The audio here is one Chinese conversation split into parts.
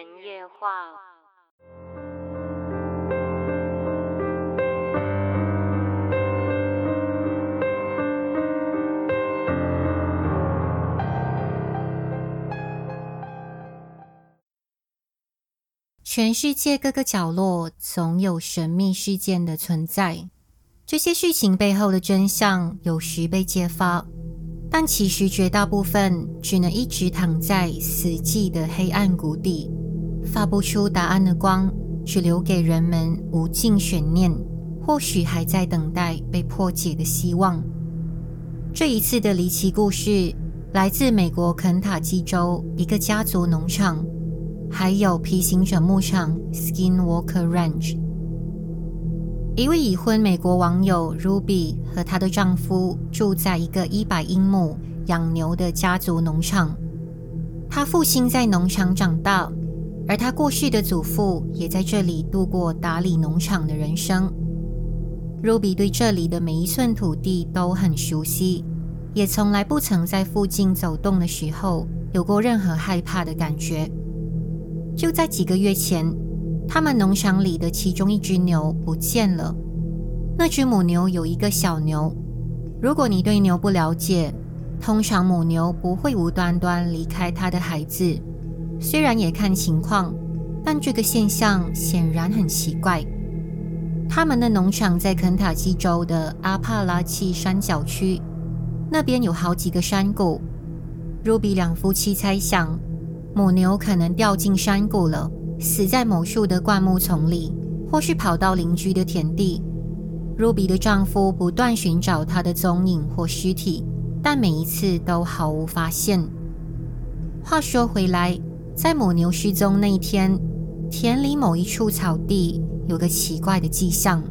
人夜话。全世界各个角落总有神秘事件的存在，这些事情背后的真相有时被揭发，但其实绝大部分只能一直躺在死寂的黑暗谷底，发不出答案的光，只留给人们无尽悬念，或许还在等待被破解的希望。这一次的离奇故事来自美国肯塔基州一个家族农场。还有皮行者牧场 （Skinwalker Ranch）。一位已婚美国网友 Ruby 和她的丈夫住在一个一百英亩养牛的家族农场。她父亲在农场长大，而他过世的祖父也在这里度过打理农场的人生。Ruby 对这里的每一寸土地都很熟悉，也从来不曾在附近走动的时候有过任何害怕的感觉。就在几个月前，他们农场里的其中一只牛不见了。那只母牛有一个小牛。如果你对牛不了解，通常母牛不会无端端离开它的孩子。虽然也看情况，但这个现象显然很奇怪。他们的农场在肯塔基州的阿帕拉契山脚区，那边有好几个山谷。Ruby 两夫妻猜想。母牛可能掉进山谷了，死在某树的灌木丛里，或是跑到邻居的田地。Ruby 的丈夫不断寻找她的踪影或尸体，但每一次都毫无发现。话说回来，在母牛失踪那一天，田里某一处草地有个奇怪的迹象：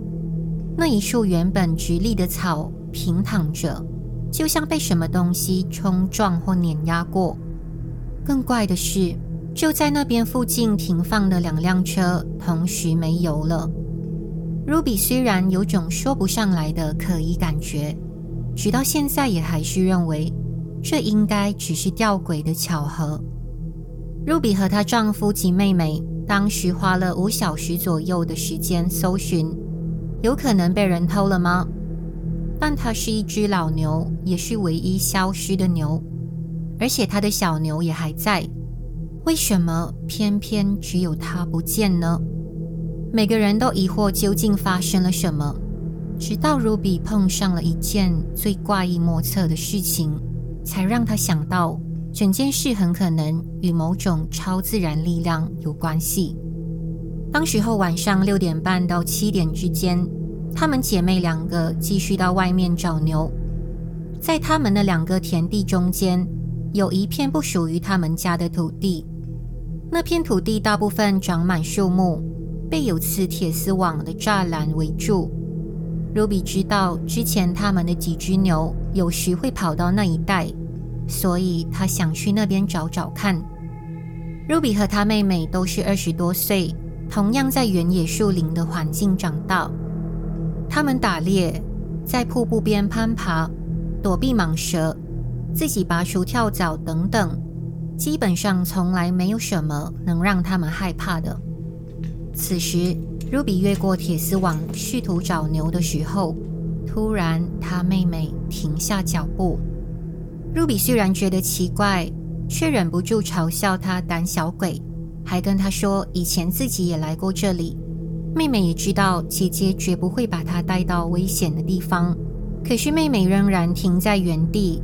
那一处原本直立的草平躺着，就像被什么东西冲撞或碾压过。更怪的是，就在那边附近停放的两辆车同时没油了。Ruby 虽然有种说不上来的可疑感觉，直到现在也还是认为这应该只是吊诡的巧合。Ruby 和她丈夫及妹妹当时花了五小时左右的时间搜寻，有可能被人偷了吗？但它是一只老牛，也是唯一消失的牛。而且它的小牛也还在，为什么偏偏只有它不见呢？每个人都疑惑究竟发生了什么，直到 Ruby 碰上了一件最怪异莫测的事情，才让他想到整件事很可能与某种超自然力量有关系。当时候晚上六点半到七点之间，她们姐妹两个继续到外面找牛，在她们的两个田地中间。有一片不属于他们家的土地，那片土地大部分长满树木，被有刺铁丝网的栅栏围住。Ruby 知道之前他们的几只牛有时会跑到那一带，所以他想去那边找找看。Ruby 和她妹妹都是二十多岁，同样在原野树林的环境长大。他们打猎，在瀑布边攀爬，躲避蟒蛇。自己拔除跳蚤等等，基本上从来没有什么能让他们害怕的。此时，Ruby 越过铁丝网，试图找牛的时候，突然，他妹妹停下脚步。Ruby 虽然觉得奇怪，却忍不住嘲笑她胆小鬼，还跟她说以前自己也来过这里。妹妹也知道姐姐绝不会把她带到危险的地方，可是妹妹仍然停在原地。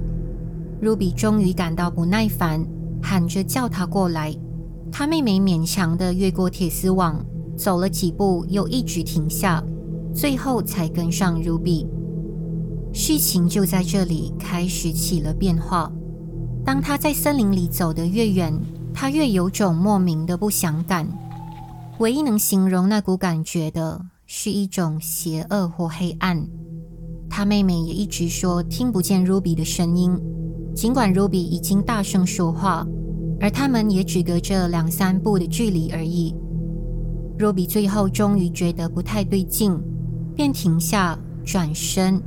Ruby 终于感到不耐烦，喊着叫她过来。她妹妹勉强地越过铁丝网，走了几步，又一直停下，最后才跟上 Ruby。事情就在这里开始起了变化。当他在森林里走得越远，他越有种莫名的不祥感。唯一能形容那股感觉的，是一种邪恶或黑暗。他妹妹也一直说听不见 Ruby 的声音。尽管 Ruby 已经大声说话，而他们也只隔着两三步的距离而已。Ruby 最后终于觉得不太对劲，便停下转身。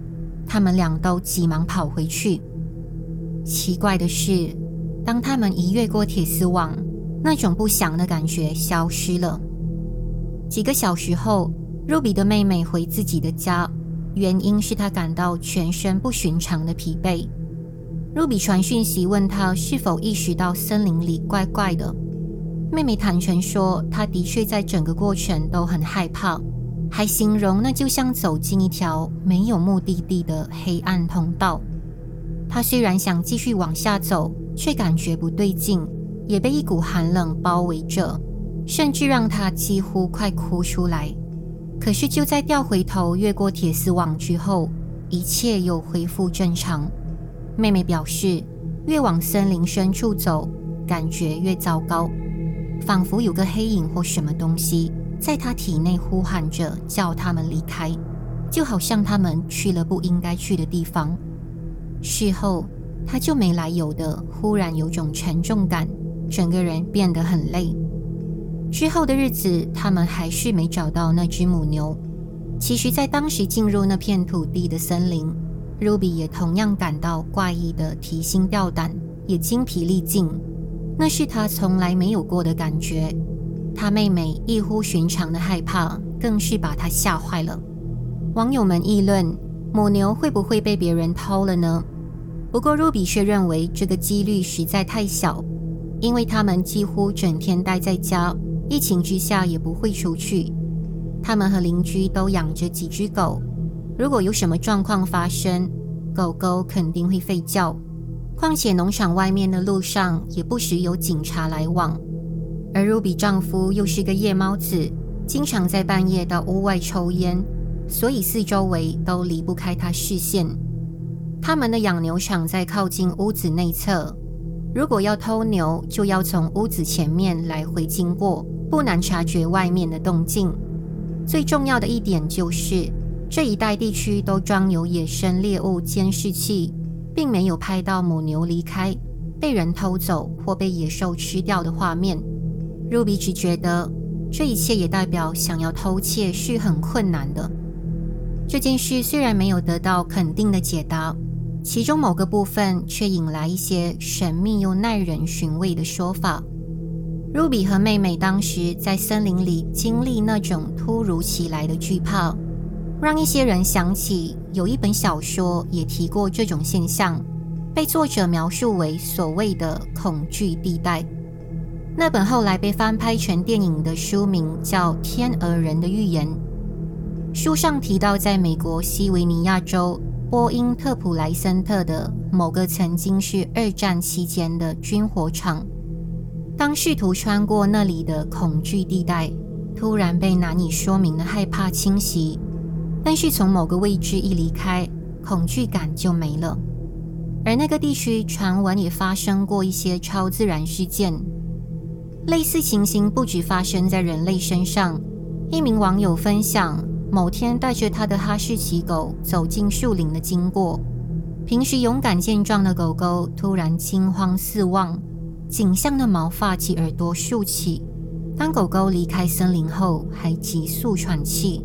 他们俩都急忙跑回去。奇怪的是，当他们一越过铁丝网，那种不祥的感觉消失了。几个小时后，Ruby 的妹妹回自己的家，原因是她感到全身不寻常的疲惫。Ruby 传讯息问她是否意识到森林里怪怪的。妹妹坦诚说，她的确在整个过程都很害怕，还形容那就像走进一条没有目的地的黑暗通道。她虽然想继续往下走，却感觉不对劲，也被一股寒冷包围着。甚至让他几乎快哭出来。可是就在掉回头越过铁丝网之后，一切又恢复正常。妹妹表示，越往森林深处走，感觉越糟糕，仿佛有个黑影或什么东西在他体内呼喊着，叫他们离开，就好像他们去了不应该去的地方。事后，他就没来由的忽然有种沉重感，整个人变得很累。之后的日子，他们还是没找到那只母牛。其实，在当时进入那片土地的森林，Ruby 也同样感到怪异的提心吊胆，也精疲力尽。那是他从来没有过的感觉。他妹妹异乎寻常的害怕，更是把他吓坏了。网友们议论：母牛会不会被别人偷了呢？不过，Ruby 却认为这个几率实在太小，因为他们几乎整天待在家。疫情之下也不会出去，他们和邻居都养着几只狗。如果有什么状况发生，狗狗肯定会吠叫。况且农场外面的路上也不时有警察来往，而 Ruby 丈夫又是个夜猫子，经常在半夜到屋外抽烟，所以四周围都离不开他视线。他们的养牛场在靠近屋子内侧，如果要偷牛，就要从屋子前面来回经过。不难察觉外面的动静。最重要的一点就是，这一带地区都装有野生猎物监视器，并没有拍到母牛离开、被人偷走或被野兽吃掉的画面。Ruby 只觉得这一切也代表想要偷窃是很困难的。这件事虽然没有得到肯定的解答，其中某个部分却引来一些神秘又耐人寻味的说法。Ruby 和妹妹当时在森林里经历那种突如其来的惧怕，让一些人想起有一本小说也提过这种现象，被作者描述为所谓的“恐惧地带”。那本后来被翻拍成电影的书名叫《天鹅人的预言》。书上提到，在美国西维尼亚州波因特普莱森特的某个曾经是二战期间的军火厂。当试图穿过那里的恐惧地带，突然被难以说明的害怕侵袭，但是从某个位置一离开，恐惧感就没了。而那个地区传闻也发生过一些超自然事件，类似情形不止发生在人类身上。一名网友分享，某天带着他的哈士奇狗走进树林的经过，平时勇敢健壮的狗狗突然惊慌四望。颈项的毛发及耳朵竖起。当狗狗离开森林后，还急速喘气。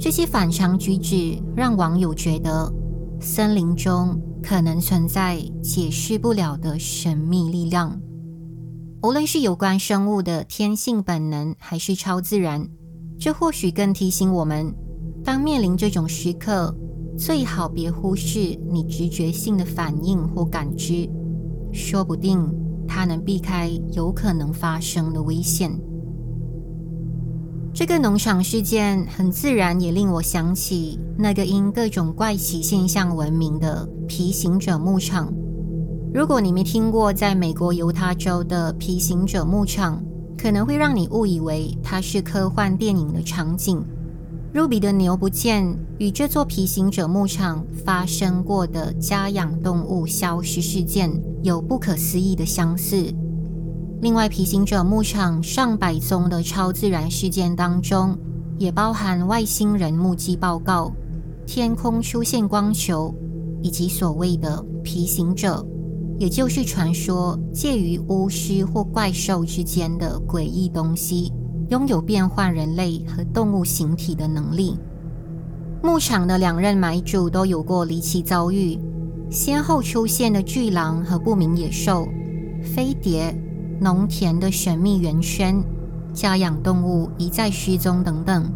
这些反常举止让网友觉得，森林中可能存在解释不了的神秘力量。无论是有关生物的天性本能，还是超自然，这或许更提醒我们：当面临这种时刻，最好别忽视你直觉性的反应或感知，说不定。它能避开有可能发生的危险。这个农场事件很自然也令我想起那个因各种怪奇现象闻名的皮行者牧场。如果你没听过在美国犹他州的皮行者牧场，可能会让你误以为它是科幻电影的场景。Ruby 的牛不见，与这座皮行者牧场发生过的家养动物消失事件有不可思议的相似。另外，皮行者牧场上百宗的超自然事件当中，也包含外星人目击报告、天空出现光球，以及所谓的皮行者，也就是传说介于巫师或怪兽之间的诡异东西。拥有变换人类和动物形体的能力。牧场的两任买主都有过离奇遭遇，先后出现的巨狼和不明野兽、飞碟、农田的神秘圆圈、家养动物一再失踪等等，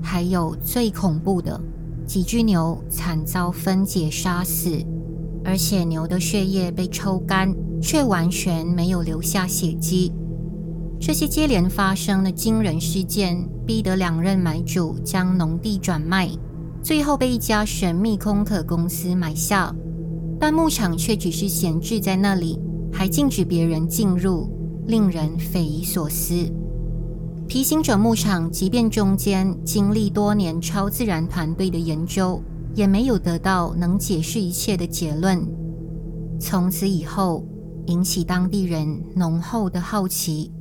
还有最恐怖的几只牛惨遭分解杀死，而且牛的血液被抽干，却完全没有留下血迹。这些接连发生的惊人事件，逼得两任买主将农地转卖，最后被一家神秘空壳公司买下。但牧场却只是闲置在那里，还禁止别人进入，令人匪夷所思。皮行者牧场即便中间经历多年超自然团队的研究，也没有得到能解释一切的结论。从此以后，引起当地人浓厚的好奇。